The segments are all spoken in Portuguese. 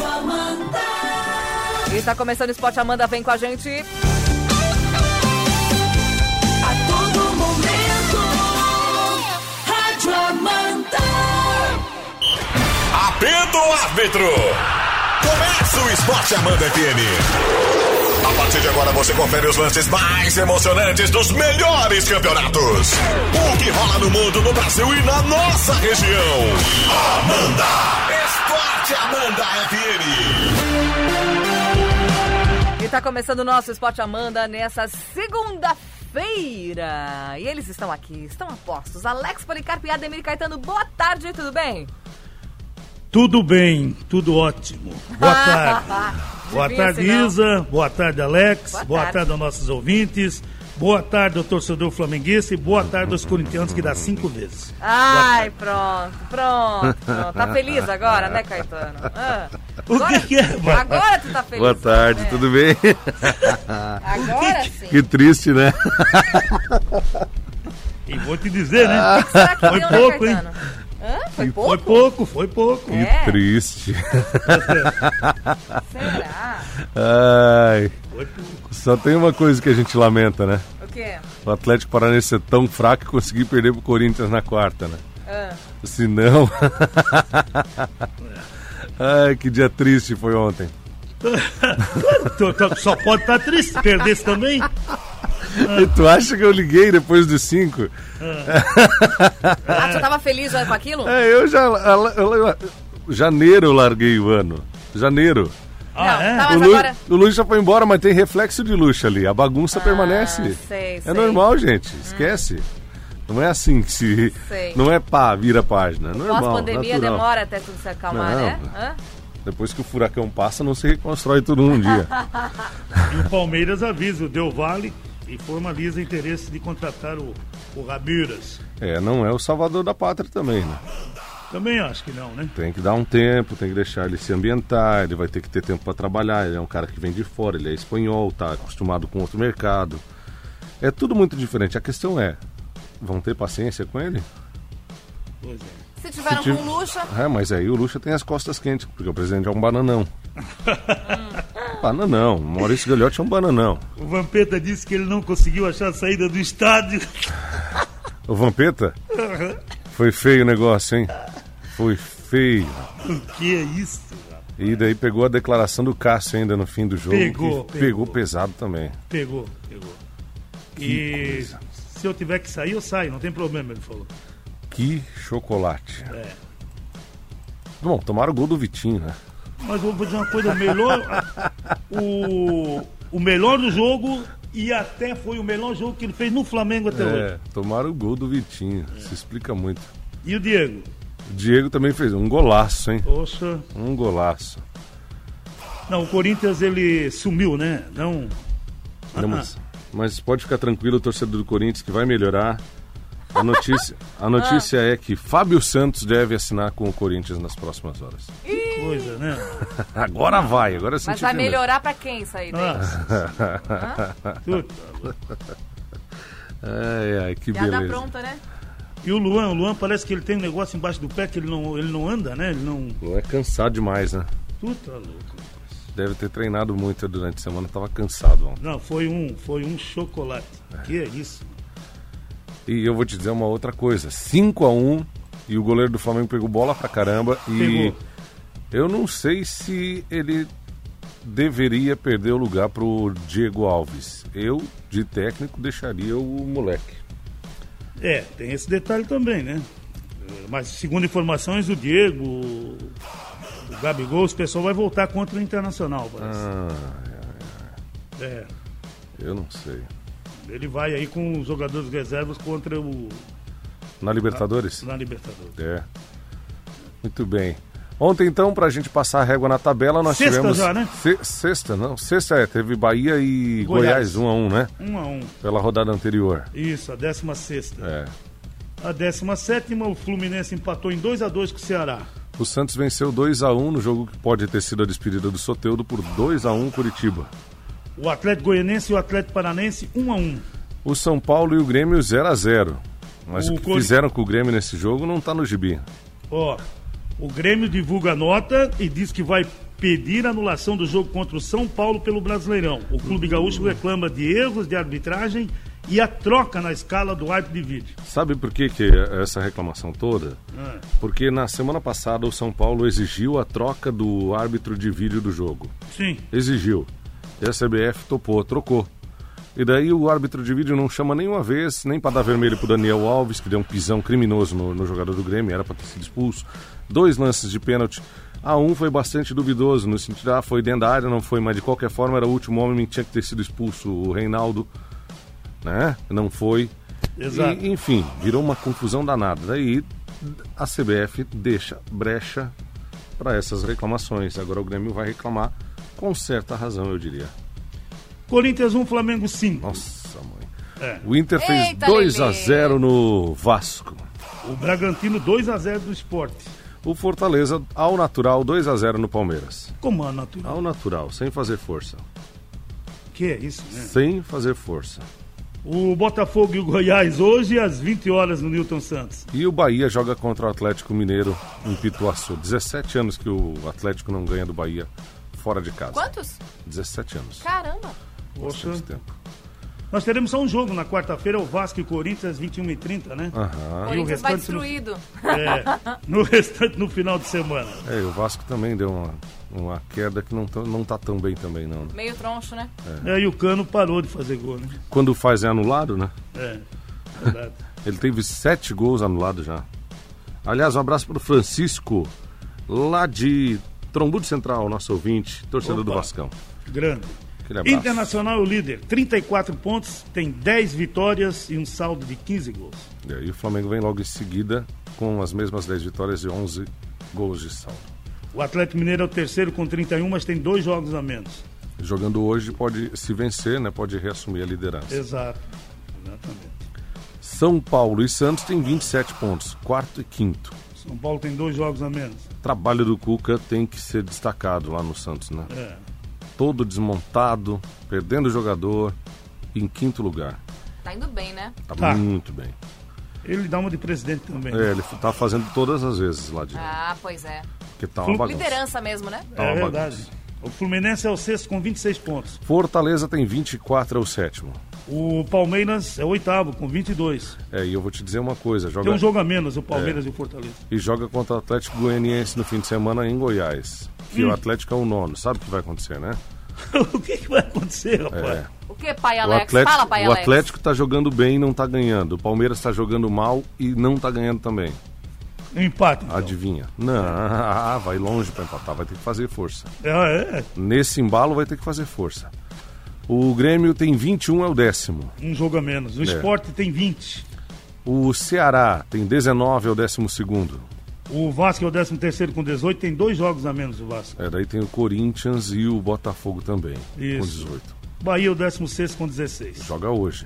Rádio Amanda. E tá começando o Esporte Amanda, vem com a gente. A todo momento. Rádio Amanda. Apito árbitro! Começa o Esporte Amanda FM. A partir de agora você confere os lances mais emocionantes dos melhores campeonatos. O que rola no mundo, no Brasil e na nossa região. Amanda! Esporte Amanda FM. E tá começando o nosso Esporte Amanda nessa segunda-feira. E eles estão aqui, estão a postos. Alex Policarpo e Ademir Caetano, boa tarde, tudo bem? Tudo bem, tudo ótimo. Boa tarde. Boa tarde. Isa. Boa tarde, Alex. Boa Boa, tarde. tarde. aos nossos ouvintes. Boa tarde ao torcedor flamenguista e boa tarde aos corintianos que dá cinco vezes. Ai, pronto, pronto, pronto. Tá feliz agora, né, Caetano? Ah. O que que é, mano? Agora tu tá feliz. Boa tarde, né? tudo bem? Agora sim. que triste, né? E vou te dizer, né? Será que Foi deu, pouco, né, hein? Hã? Foi E pouco? Foi pouco, foi pouco. É. Que triste. Será? Ai. Só tem uma coisa que a gente lamenta, né? O quê? O Atlético Paranaense ser tão fraco que conseguir perder pro Corinthians na quarta, né? Ah. Se não. Ai, que dia triste foi ontem. Tu- tu Só pode estar triste. se Perdesse também. E tu acha que eu liguei depois dos cinco? Ah, tu já tava feliz já com aquilo? É, eu já. eu- eu- janeiro eu larguei o ano. Janeiro. Ah, Não, é? tá, O, Lu, agora... o Luxo já foi embora, mas tem reflexo de luxo ali. A bagunça permanece. Ah, sei, é sei. normal, gente. Esquece. Não é assim que se. Sei. Não é pá, vira página. É normal. Pós-pandemia natural. demora até tudo se acalmar, Não. né? Hã? Depois que o furacão passa, não se reconstrói tudo num dia. E o Palmeiras avisa o Del Valle e formaliza interesse de contratar o, o Rabiras. é, não é o salvador da pátria também, né? Também acho que não, né? Tem que dar um tempo, tem que deixar ele se ambientar, ele vai ter que ter tempo para trabalhar. Ele é um cara que vem de fora, ele é espanhol, tá acostumado com outro mercado. É tudo muito diferente. A questão é, vão ter paciência com ele? Pois é. Se tiveram Se tiv- com luxa, É, mas aí o Lucha tem as costas quentes, porque o presidente é um bananão. bananão. O Maurício Gagliotti é um bananão. O Vampeta disse que ele não conseguiu achar a saída do estádio. O Vampeta? Foi feio o negócio, hein? Foi feio. O que é isso? E daí pegou a declaração do Cássio ainda no fim do jogo. Pegou, que pegou. pegou pesado também. Pegou, pegou. E coisa. se eu tiver que sair, eu saio, não tem problema, ele falou. Que chocolate. É. Bom, tomaram o gol do Vitinho, né? Mas vou dizer uma coisa, o melhor. o, o melhor do jogo e até foi o melhor jogo que ele fez no Flamengo até hoje. É, tomaram o gol do Vitinho. Se explica muito. E o Diego? O Diego também fez um golaço, hein? Poxa. Um golaço. Não, o Corinthians ele sumiu, né? Não. Não, mas, mas pode ficar tranquilo, o torcedor do Corinthians, que vai melhorar. A notícia, a notícia é que Fábio Santos deve assinar com o Corinthians nas próximas horas. Coisa, né? Agora vai, agora sim. mas vai melhorar pra quem isso aí, Ah. Ai, ai, que Piada beleza. pronta, né? E o Luan, o Luan parece que ele tem um negócio embaixo do pé que ele não, ele não anda, né? Ele não. Não é cansado demais, né? Tu tá louco. Deve ter treinado muito durante a semana, tava cansado ontem. Não, foi um, foi um chocolate. Que é isso? E eu vou te dizer uma outra coisa: 5 a 1 e o goleiro do Flamengo pegou bola pra caramba. E Pegou. eu não sei se ele deveria perder o lugar pro Diego Alves. Eu, de técnico, deixaria o moleque. É, tem esse detalhe também, né? É, Mas segundo informações, o Diego, o o Gabigol, esse pessoal vai voltar contra o Internacional, parece. Ah, É, eu não sei. ele vai aí com os jogadores reservas contra o Na Libertadores? na Libertadores. É. Muito bem. Ontem, então, pra gente passar a régua na tabela, nós Sexta tivemos. já, né? Se- Sexta, não. Sexta é, teve Bahia e Goiás. Goiás, 1 um a 1 um, né? Um a um. Pela rodada anterior. Isso, a 16 É. A 17 o Fluminense empatou em 2 a 2 com o Ceará. O Santos venceu 2 a 1 no jogo que pode ter sido a despedida do Soteudo por 2 a 1 Curitiba. O Atlético Goianense e o Atlético Paranense 1 a 1 O São Paulo e o Grêmio 0 a 0 Mas O o que Cori- fizeram com o Grêmio nesse jogo não tá no gibi. Ó, o Grêmio divulga a nota e diz que vai pedir anulação do jogo contra o São Paulo pelo Brasileirão. O Clube Gaúcho reclama de erros de arbitragem e a troca na escala do árbitro de vídeo. Sabe por que, que essa reclamação toda? Ah, Porque na semana passada o São Paulo exigiu a troca do árbitro de vídeo do jogo. sim, Exigiu. E a CBF topou, trocou. E daí o árbitro de vídeo não chama nenhuma vez, nem para dar vermelho pro Daniel Alves, que deu um pisão criminoso no, no jogador do Grêmio, era para ter sido expulso. Dois lances de pênalti. A um foi bastante duvidoso, no sentido, ah, foi dentro da área, não foi, mas de qualquer forma era o último homem que tinha que ter sido expulso, o Reinaldo, né? Não foi. Exato. E, enfim, virou uma confusão danada. Daí a CBF deixa brecha para essas reclamações. Agora o Grêmio vai reclamar com certa razão, eu diria. Corinthians 1, Flamengo 5. Nossa, mãe. É. O Inter fez Eita, 2 a Lelê. 0 no Vasco. O Bragantino 2 a 0 do esporte. O Fortaleza, ao natural, 2 a 0 no Palmeiras. Como é natural? Ao natural, sem fazer força. Que é isso, né? Sem fazer força. O Botafogo e o Goiás hoje às 20 horas no Newton Santos. E o Bahia joga contra o Atlético Mineiro em Pituaçu. 17 anos que o Atlético não ganha do Bahia fora de casa. Quantos? 17 anos. Caramba. Poxa. Bastante tempo. Nós teremos só um jogo na quarta-feira, o Vasco e Corinthians, às 21h30, né? Aham. Corinthians vai restante no- destruído. É, no restante no final de semana. É, e o Vasco também deu uma, uma queda que não, tá- não tá tão bem também, não. Meio troncho, né? É, e o Cano parou de fazer gol, né? Quando faz é anulado, né? É, verdade. Ele teve sete gols anulados já. Aliás, um abraço para o Francisco, lá de Trombudo Central, nosso ouvinte, torcedor do Opa. Vascão. Grande. Internacional é o líder, 34 pontos, tem 10 vitórias e um saldo de 15 gols. E aí o Flamengo vem logo em seguida com as mesmas 10 vitórias e 11 gols de saldo. O Atlético Mineiro é o terceiro com 31, mas tem dois jogos a menos. Jogando hoje, pode se vencer, né? Pode reassumir a liderança. Exato. Exatamente. São Paulo e Santos têm 27 pontos, quarto e quinto. São Paulo tem dois jogos a menos. Trabalho do Cuca tem que ser destacado lá no Santos, né? É. Todo desmontado, perdendo o jogador, em quinto lugar. Tá indo bem, né? Tá, Tá. muito bem. Ele dá uma de presidente também. É, ele tá fazendo todas as vezes lá de Ah, pois é. Porque tá uma bagunça. Liderança mesmo, né? Tá É verdade. bagunça. O Fluminense é o sexto com 26 pontos. Fortaleza tem 24, é o sétimo. O Palmeiras é o oitavo com 22. É, e eu vou te dizer uma coisa, joga Tem um jogo a menos, o É. Palmeiras e o Fortaleza. e joga contra o Atlético Goianiense no fim de semana em Goiás. Que Hum. o Atlético é o nono, sabe o que vai acontecer, né? o que, que vai acontecer, rapaz? É. O que, pai O Alex? Atlético, Fala, pai o Alex. Atlético tá jogando bem e não tá ganhando. O Palmeiras tá jogando mal e não tá ganhando também. Um empate. Então. Adivinha? Não, ah, vai longe pra empatar, vai ter que fazer força. É, é, Nesse embalo vai ter que fazer força. O Grêmio tem 21, é o décimo. um jogo a menos. O É. Esporte tem 20. O Ceará tem 19, é o décimo segundo. O Vasco é o 13 terceiro com 18, tem dois jogos a menos o Vasco. É, daí tem o Corinthians e o Botafogo também, com Isso. 18. Bahia é o 16 com 16. Joga hoje.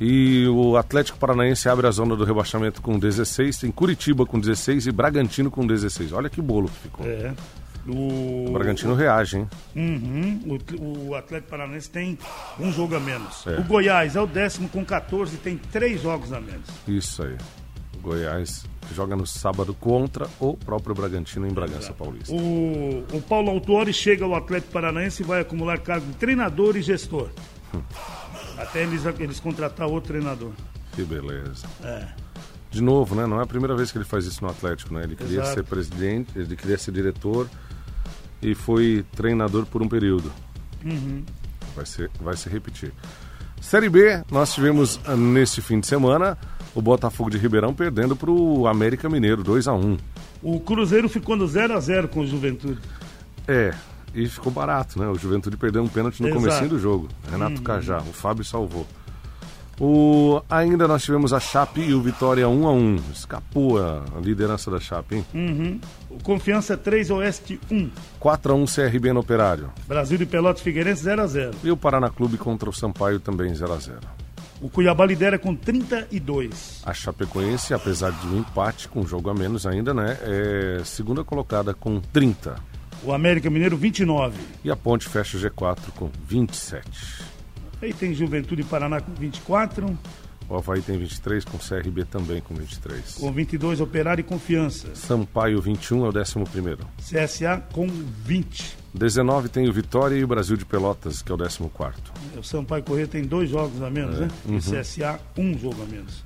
E o Atlético Paranaense abre a zona do rebaixamento com 16, tem Curitiba com 16 e Bragantino com 16. Olha que bolo que ficou. É. O, O Bragantino reage, hein? Uhum. O, o Atlético Paranaense tem um jogo a menos. É. O Goiás é o décimo com 14 tem três jogos a menos. Isso aí. O Goiás joga no sábado contra o próprio Bragantino em Bragança Paulista. O, o Paulo Autori chega ao Atlético Paranaense e vai acumular cargo de treinador e gestor. Hum. Até eles, eles contratar outro treinador. Que beleza. É. De novo, né? Não é a primeira vez que ele faz isso no Atlético, né? Ele queria Exato. ser presidente, ele queria ser diretor e foi treinador por um período. Uhum. Vai, ser, vai se repetir. Série B, nós tivemos ah, nesse fim de semana o Botafogo de Ribeirão perdendo para o América Mineiro, 2 a 1 O Cruzeiro ficou no 0 a 0 com o Juventude. É, e ficou barato, né? O Juventude perdeu um pênalti no Exato. comecinho do jogo. Renato Cajá, o Fábio salvou. O, ainda nós tivemos a Chape e o Vitória 1 a 1 Escapou a, liderança da Chape, hein? Uhum. O Confiança 3, Oeste 1. 4 a 1 CRB no Operário. Brasil de Pelotas Figueirense 0 a 0 E o Paraná Clube contra o Sampaio também 0 a 0 O Cuiabá lidera com 32. A Chapecoense, apesar de um empate com um jogo a menos ainda, né? É segunda colocada com 30. O América Mineiro 29. E a Ponte fecha o G4 com 27. Aí tem Juventude e Paraná com 24. O Havaí tem 23, com CRB também com 23. Com 22, Operário e Confiança. Sampaio 21 é o 11 primeiro. CSA com 20. 19 tem o Vitória e o Brasil de Pelotas, que é o 14 quarto. O Sampaio Corrêa tem dois jogos a menos, É. né? E Uhum. CSA, um jogo a menos.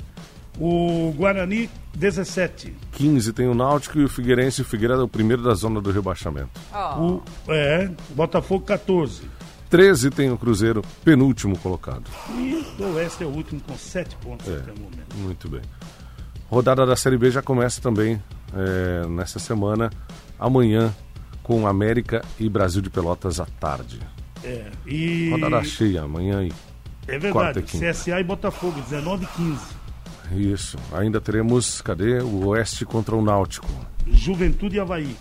O Guarani, 17. 15 tem o Náutico e o Figueirense. O Figueiredo é o primeiro da zona do rebaixamento. Ó, O, é, Botafogo, 14. 13 tem o Cruzeiro, penúltimo colocado. E o Oeste é o último com 7 pontos É. até o momento. Muito bem. Rodada da Série B já começa também é, nessa semana, amanhã, com América e Brasil de Pelotas à tarde. É, e Rodada cheia, amanhã e é quarta verdade, e. CSA e Botafogo, 19 e 15. Isso. Ainda teremos, cadê? O Oeste contra o Náutico. Juventude e Havaí.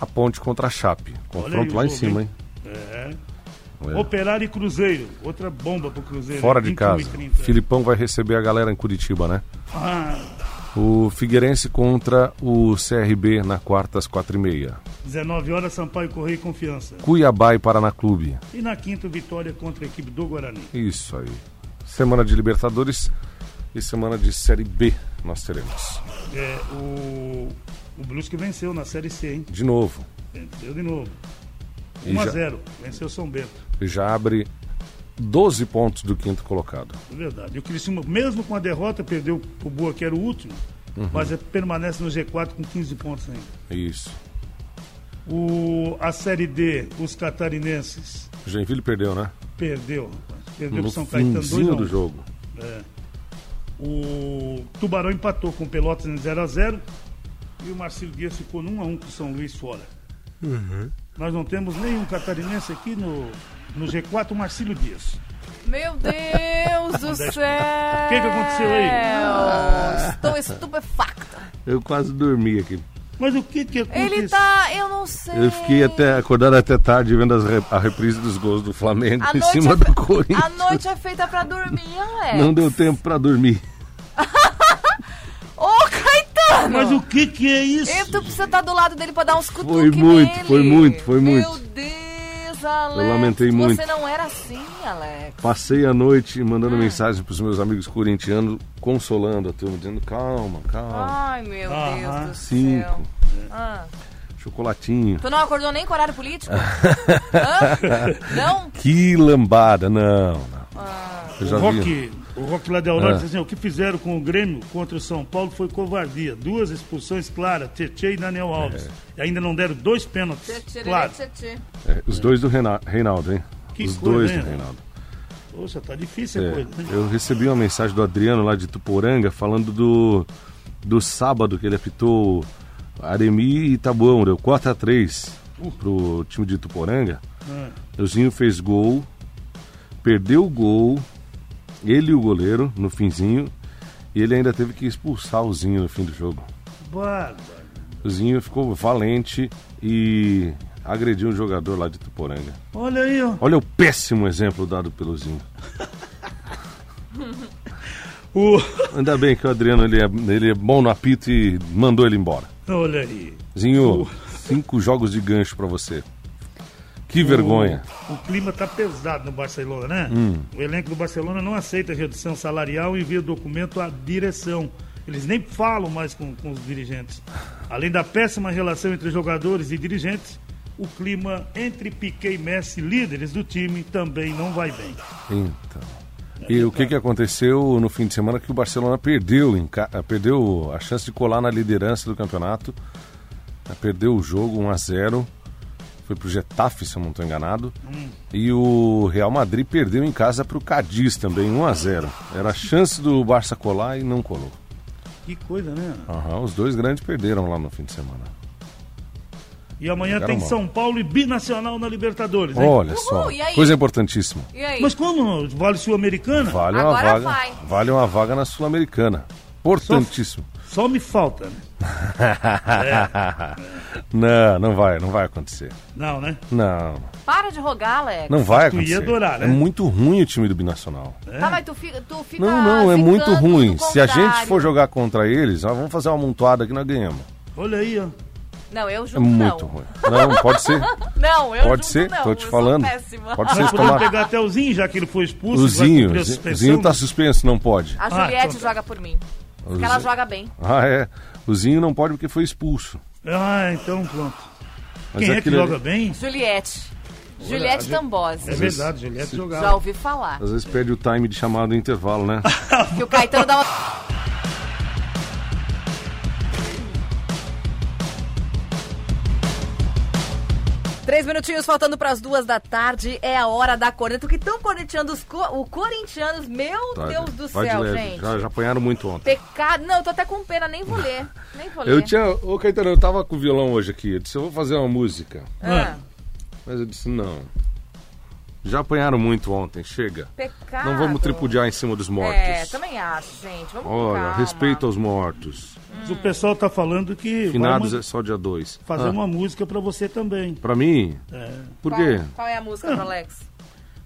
A Ponte contra a Chape. Confronto aí lá em cima, hein? É. É. Operário e Cruzeiro, outra bomba pro Cruzeiro. Fora de 21 casa. 30. Filipão vai receber a galera em Curitiba, né? Ah, O Figueirense contra o CRB na quarta às quatro e meia. 19 horas, Sampaio Correia e Confiança. Cuiabá e Paraná Clube. E na quinta, vitória contra a equipe do Guarani. Isso aí. Semana de Libertadores e semana de Série B nós teremos. É, o, o Blues que venceu na Série C, hein? De novo. Venceu de novo. E 1 a já- 0 Venceu São Bento. E já abre 12 pontos do quinto colocado. É verdade. E o Criciúma, mesmo com a derrota, perdeu o Boa, que era o último, Uhum. mas é- permanece no G4 com 15 pontos ainda. Isso. O, a Série D, os catarinenses, O Joinville perdeu, né? perdeu. rapaz. Perdeu No pro São Caetano 2 finzinho a 1. do jogo. O Tubarão empatou com o Pelotas em 0x0 e o Marcelo Dias ficou num a 1 com o São Luís fora. Uhum. Nós não temos nenhum catarinense aqui no, no G4, o Marcílio Dias. Meu Deus do céu! O que que aconteceu aí? Estou estupefacta. Eu quase dormi aqui. Mas o que que aconteceu? Ele tá. Eu não sei. Eu fiquei até acordado até tarde vendo as re- a reprise dos gols do Flamengo A em cima é do Corinthians. a noite é feita pra dormir, Alex. Não deu tempo pra dormir. Mas o que que é isso? E tu precisa estar do lado dele pra dar uns cutuques Foi muito, nele. foi muito, foi muito. Meu Deus, Alex. lamentei Você muito. não era assim, Alex. Passei a noite mandando Ah. mensagem pros meus amigos corintianos, consolando a turma, dizendo calma, calma. Ai, meu Aham. Deus do Cinco. céu. Ah. Chocolatinho. Tu não acordou nem com horário político? Hã? Não? Que lambada, não, não. Ah. Eu O já vi. O Rock lá da Aurora Ah. disse assim, o que fizeram com o Grêmio contra o São Paulo foi covardia. Duas expulsões claras, Tietê e Daniel Alves. É. E ainda não deram dois pênaltis. Tchê, Claro. tchê, tchê. É, os dois do Rena- Reinaldo, hein? Que os coisa, dois hein? do Reinaldo. Poxa, tá difícil a É, coisa. né? eu recebi uma mensagem do Adriano lá de Tuporanga falando do, do sábado que ele apitou Aremi e Tabuão, deu 4x3 pro time de Tuporanga. Ah. O Zinho fez gol, perdeu o gol, ele e o goleiro no finzinho, e ele ainda teve que expulsar o Zinho no fim do jogo. Bárbaro. O Zinho ficou valente e agrediu um jogador lá de Tuporanga. Olha aí, ó. Olha o péssimo exemplo dado pelo Zinho. O... Ainda bem que o Adriano ele é, ele é bom no apito e mandou ele embora. Olha aí. Zinho, cinco jogos de gancho pra você. Que vergonha. O, o clima tá pesado no Barcelona, né? Hum. O elenco do Barcelona não aceita redução salarial e envia documento à direção. Eles nem falam mais com, com os dirigentes. Além da péssima relação entre jogadores e dirigentes, o clima entre Piquet e Messi, líderes do time, também não vai bem. Então. E o que, que aconteceu no fim de semana que o Barcelona perdeu, em eh, perdeu a chance de colar na liderança do campeonato. Perdeu o jogo 1 a 0 Foi pro Getafe, se eu não estou enganado. E o Real Madrid perdeu em casa pro Cadiz também, 1 a 0 Era a chance do Barça colar e não colou. Que coisa, né? Aham, os dois grandes perderam lá no fim de semana. E amanhã tem mal. São Paulo e Binacional na Libertadores, hein? Olha Uhul, só, coisa importantíssima. E aí? Mas como? Vale Sul-Americana? Vale uma Agora vaga, vai. vale uma vaga na Sul-Americana. Importantíssimo. Só me falta, né? Não, não vai, não vai acontecer. Não, né? Não, Para de rogar, Alex. não vai Tu ia acontecer. adorar, né? É muito ruim o time do Binacional. Tá, mas tu fica, tu fica Não, não, é muito ruim. Se a gente for jogar contra eles, nós vamos fazer uma montuada que nós ganhamos. Olha aí, ó. Não, eu É junto muito não. ruim. Não, pode ser. Não, eu Pode ser, não. tô te eu falando. Péssima. Pode ser tomar. pegar até o Zinho, já que ele foi expulso. O Zinho, o Zinho- tá suspenso, não pode. A Ah, Juliette então tá. joga por mim. Porque ela joga bem. Ah, é. O Zinho não pode porque foi expulso. Ah, então pronto. Mas Quem é que joga ali- bem? Juliette. Juliette a Ju- Tambosi. É verdade, Juliette Já jogava. ouvi falar. Às vezes perde o time de chamado intervalo, né? Que o Caetano dá uma. Três minutinhos faltando para as duas da tarde. É a hora da corneta. Que estão corneteando os co o corintianos? Meu Tá, Deus do céu, gente. Já, já apanharam muito ontem. Pecado. Não, eu tô até com pena, nem vou ler. Nem vou ler. Eu tinha. Ô, Caetano, eu tava com o violão hoje aqui. Eu disse, eu vou fazer uma música. Ah, Mas eu disse, não. Já apanharam muito ontem, chega. pecado. Não vamos tripudiar em cima dos mortos. É, também acho, gente. Vamos Olha, calma. respeito aos mortos. Mas o pessoal tá falando que vai Finados é só dia 2. fazer uma música pra você também. Pra mim? É, Por Qual, quê? qual é a música pro Alex?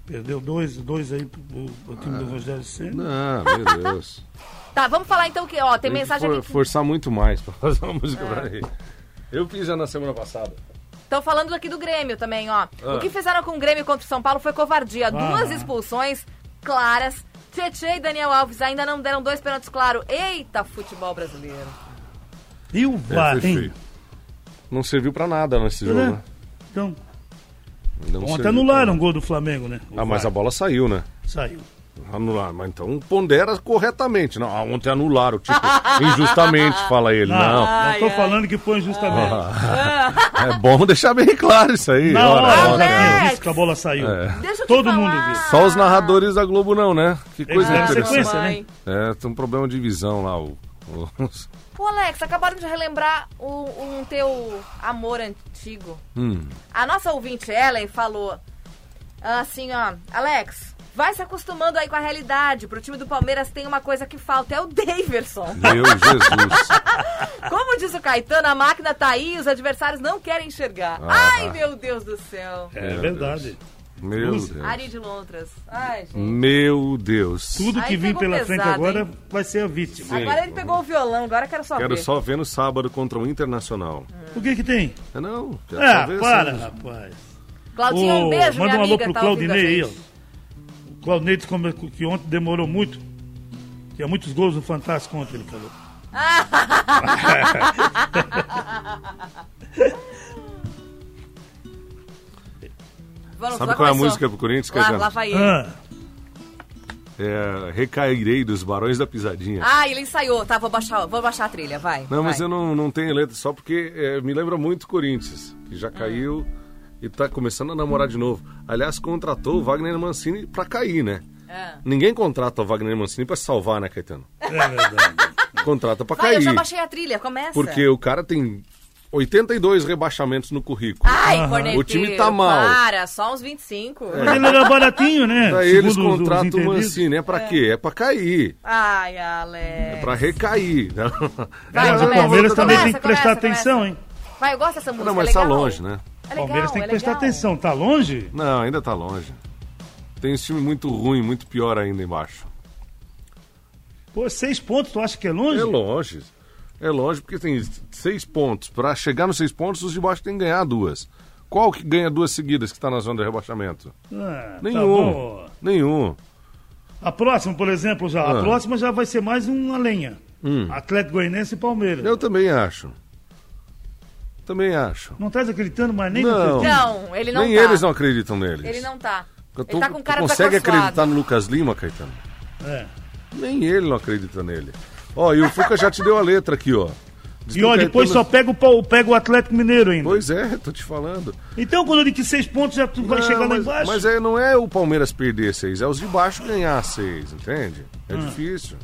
perdeu dois, dois aí pro, pro time do Rogério Senna. Não, meu Deus. Tá, vamos falar então que, ó, tem Tem que mensagem for- aqui. forçar muito mais pra fazer uma música É. pra ele. Eu fiz já na semana passada. Estão falando aqui do Grêmio também, ó. Ah. O que fizeram com o Grêmio contra o São Paulo foi covardia. Duas expulsões claras. Tietchan e Daniel Alves ainda não deram dois pênaltis claros. Eita, futebol brasileiro. E o É, VAR. Não serviu pra nada nesse jogo, É. né? Então, não serviu anularam o gol do Flamengo, né? O. Ah, mas VAR a bola saiu, né? Saiu. Anular, mas então pondera corretamente. Não, ah, ontem anularam, tipo, injustamente, fala ele. Não, Não. não Ai, tô ai. falando que foi injustamente. É bom deixar bem claro isso aí. Na Ora, hora, ora. já Alex! tinha visto que a bola saiu. É. Deixa eu te Todo falar. mundo viu. Só os narradores da Globo não, né? Que coisa deram interessante. né? É, tem um problema de visão lá. O, o- Pô, Alex, acabaram de relembrar um, um teu amor antigo. Hum. A nossa ouvinte Ellen falou assim, ó, Alex, vai se acostumando aí com a realidade. Pro time do Palmeiras tem uma coisa que falta, é o Daverson. Meu Jesus. Como diz o Caetano, a máquina tá aí e os adversários não querem enxergar. Ah. Ai, meu Deus do céu. É verdade. Meu Deus. Ari de Lontras. Ai, gente. Meu Deus. Tudo que vir pela pesado, frente agora hein? vai ser a vítima. Agora ele pegou o violão, agora quero só Quero ver. só ver no sábado contra o Internacional. O que que tem? É não. Quero só Ah, ver para, rapaz. Claudinho, um Ô, beijo, manda minha um alô amiga, pro tá Claudinei aí, ó. Disse como- que ontem demorou muito. Tinha muitos gols no Fantástico ontem, ele falou. Vamos, Sabe qual é a música pro Corinthians, Lá, lá vai ele. Ah, É Recairei dos Barões da Pisadinha. Ah, ele ensaiou, tá? Vou baixar, vou baixar a trilha, vai. Não, mas vai. eu não, não tenho letra só porque é, me lembra muito Corinthians, que já caiu e tá começando a namorar de novo. Aliás, contratou o Wagner Mancini pra cair, né? Ah. Ninguém contrata o Wagner Mancini pra se salvar, né, Caetano? é verdade. Contrata pra Vai, cair. eu já baixei a trilha, começa. Porque o cara tem 82 rebaixamentos no currículo. Ai, corneteiro, O time tá mal. Para, só uns 25. Mas ele era baratinho, né? Pra eles contratam o. Mancini. É pra quê? É pra cair. Ai, É Alex. pra recair. Vai, Mas o Palmeiras também começa, tem que prestar começa, atenção, começa. hein? Vai, eu gosto dessa música, não mas é tá longe, né? É O Palmeiras legal, tem que é prestar legal. atenção. Tá longe? Não, ainda tá longe. Tem esse time muito ruim, muito pior ainda embaixo. Pô, seis pontos, tu acha que é longe? É longe. É longe porque tem seis pontos. Pra chegar nos seis pontos, os de baixo tem que ganhar duas. Qual que ganha duas seguidas que tá na zona de rebaixamento? Ah, tá Nenhum. bom. Nenhum. A próxima, por exemplo, já. Ah. A próxima já vai ser mais uma lenha. Hum. Atlético Goianiense e Palmeiras. Eu também acho. Também acho. Não estás acreditando mais nem Não. Não, ele não Nem tá. eles não acreditam neles. Ele não tá. Eu Ele tá com tu cara consegue acreditar no Lucas Lima, Caetano? É. Nem ele não acredita nele. Ó, e o Fuca já te deu a letra aqui, ó. Diz E ó, depois só Caetano- pega o, Pau- pega o Atlético Mineiro ainda. Pois é, tô te falando. Então, quando digo que seis pontos, já tu vai Não, chegar lá mas, embaixo. Mas é, não é o Palmeiras perder seis, é os de baixo ganhar seis, entende? É Hum. difícil.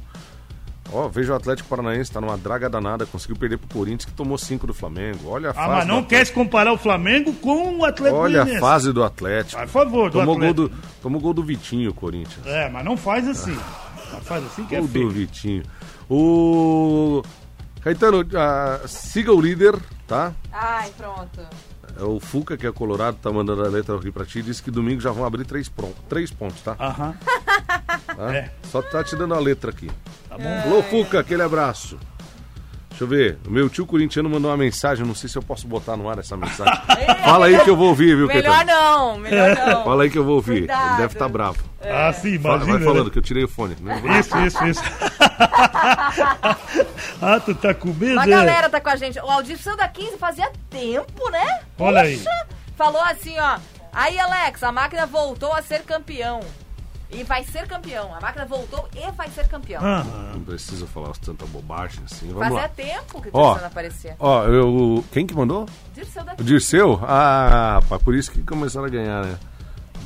Ó, veja o Atlético Paranaense, tá numa draga danada, conseguiu perder pro Corinthians, que tomou cinco do Flamengo. Olha a Ah, fase. mas do não quer se comparar o Flamengo com o Atlético Olha a fase do Atlético. Por favor, do Tomou gol Atlético. do, tomou gol do Vitinho, o Corinthians. É, mas não faz assim. Não faz assim que é Gol do feio. Vitinho. O. Caetano, ah, siga o líder, tá? Ai, pronto. É O Fuca, que é colorado, tá mandando a letra aqui pra ti, disse que domingo já vão abrir três, três pontos, tá? Aham. Tá? é. Só tá te dando a letra aqui. Tá bom. Alô, Fuca, aquele abraço. Deixa eu ver. O meu tio corintiano mandou uma mensagem, não sei se eu posso botar no ar essa mensagem. Fala aí que eu vou ouvir, viu, Melhor Caetano? não, melhor não. Fala aí que eu vou ouvir. Cuidado. Ele deve estar bravo. Ah, sim, Fala- imagina. vai falando né? que eu tirei o fone. Isso, isso, isso. ah, tu tá com medo? Uma é? galera tá com a gente. O Audição da 15 fazia tempo, né? Olha aí. Falou assim, ó. Aí, Alex, a máquina voltou a ser campeão. E vai ser campeão. A máquina voltou e vai ser campeão. Aham. Não precisa falar tanta bobagem assim. Vamos Fazia lá. tempo que o. Dirceu não aparecia. Ó, eu. Quem que mandou? Dirceu da O Dirceu? Ah, pá, por isso que começaram a ganhar, né?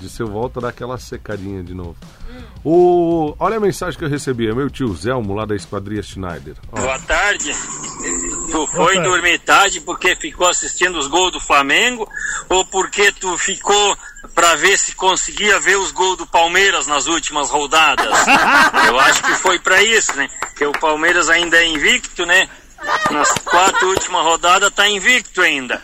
Dirceu volta daquela secadinha de novo. O... Olha a mensagem que eu recebi. É meu tio Zelmo, lá da Esquadria Schneider. Ó, Boa tarde. Tu foi dormir tarde porque ficou assistindo os gols do Flamengo ou porque tu ficou pra ver se conseguia ver os gols do Palmeiras nas últimas rodadas? Eu acho que foi pra isso, né? Porque o Palmeiras ainda é invicto, né? Nas quatro últimas rodadas tá invicto ainda.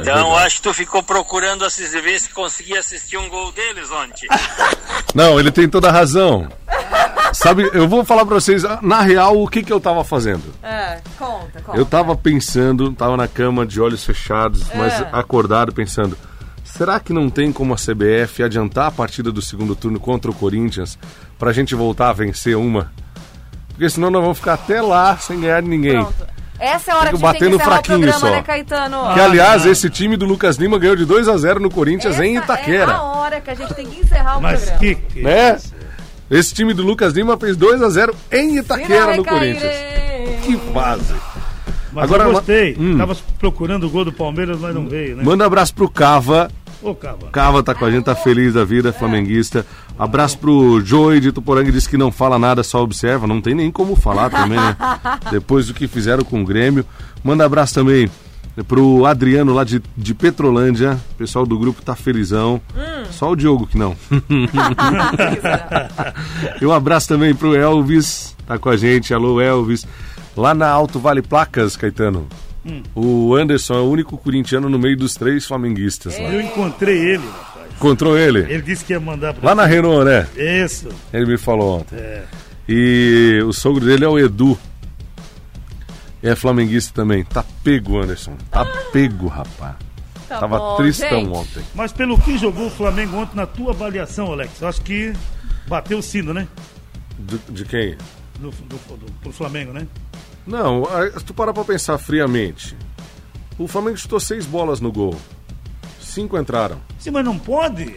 Então acho que tu ficou procurando assistir, ver se conseguia assistir um gol deles ontem. Não, ele tem toda a razão. Sabe, eu vou falar pra vocês, na real, o que que eu tava fazendo. É, conta, conta. Eu tava pensando, tava na cama de olhos fechados, mas É. acordado pensando, será que não tem como a CBF adiantar a partida do segundo turno contra o Corinthians pra gente voltar a vencer uma? Porque senão nós vamos ficar até lá sem ganhar de ninguém. Pronto. Essa é a hora Fico que a gente tem que batendo encerrar o fraquinho programa, só. né, Caetano? Que aliás, esse time do Lucas Lima ganhou de 2 a 0 no Corinthians Essa em é a Itaquera. hora que a gente tem que encerrar o Mas programa. que que... Né? Esse time do Lucas Lima fez 2 a 0 em Itaquera no Corinthians. Que fase. Mas Agora, eu gostei. hum. Tava procurando o gol do Palmeiras, mas não veio, né? Manda um abraço pro Cava, Ô, Cava. Cava tá com a gente, tá feliz da vida, flamenguista. Abraço pro Joey de Tuporanga, disse que não fala nada, só observa. Não tem nem como falar também, né? Depois do que fizeram com o Grêmio. Manda abraço também pro Adriano lá de, de Petrolândia. O pessoal do grupo tá felizão. Só o Diogo que não. e um abraço também pro Elvis, tá com a gente. Alô, Elvis. Lá na Alto Vale Placas, Caetano. O Anderson é o único corintiano no meio dos três flamenguistas. lá. Eu encontrei ele, rapaz. Encontrou ele? Ele disse que ia mandar pra Lá na Renault, né? Isso. Ele me falou ontem. É. E o sogro dele é o Edu. É flamenguista também. Tá pego, Anderson. Tá pego, rapaz. Tá Tava bom, tristão gente. ontem. Mas pelo que jogou o Flamengo ontem, na tua avaliação, Alex, eu acho que bateu o sino, né? De, de quem? Do, do, do, pro Flamengo, né? Não, se tu parar pra pensar friamente, o Flamengo chutou seis bolas no gol. Cinco entraram. Sim, mas não pode.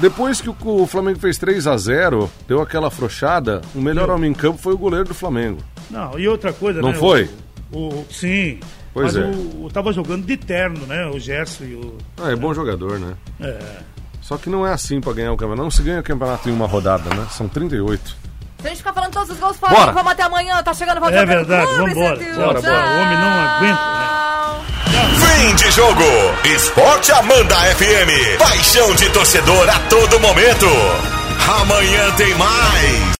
Depois que o, Flamengo fez 3 a 0 deu aquela afrouxada, o melhor homem em campo foi o goleiro do Flamengo. Não, e outra coisa, Não né? foi? O, o- sim. Pois mas é. o, o tava jogando de terno, né? O Gerson e o. Ah, é bom jogador, né? É. Só que não é assim pra ganhar o campeonato. Não se ganha o campeonato em uma rodada, né? São 38. Se a gente ficar falando todos os gols fora, vamos até amanhã. Tá chegando, vamos É verdade, vambora. Santinho. Bora, bora. O homem não aguenta, Tchau. Fim de jogo. Esporte Amanda FM. Paixão de torcedor a todo momento. Amanhã tem mais.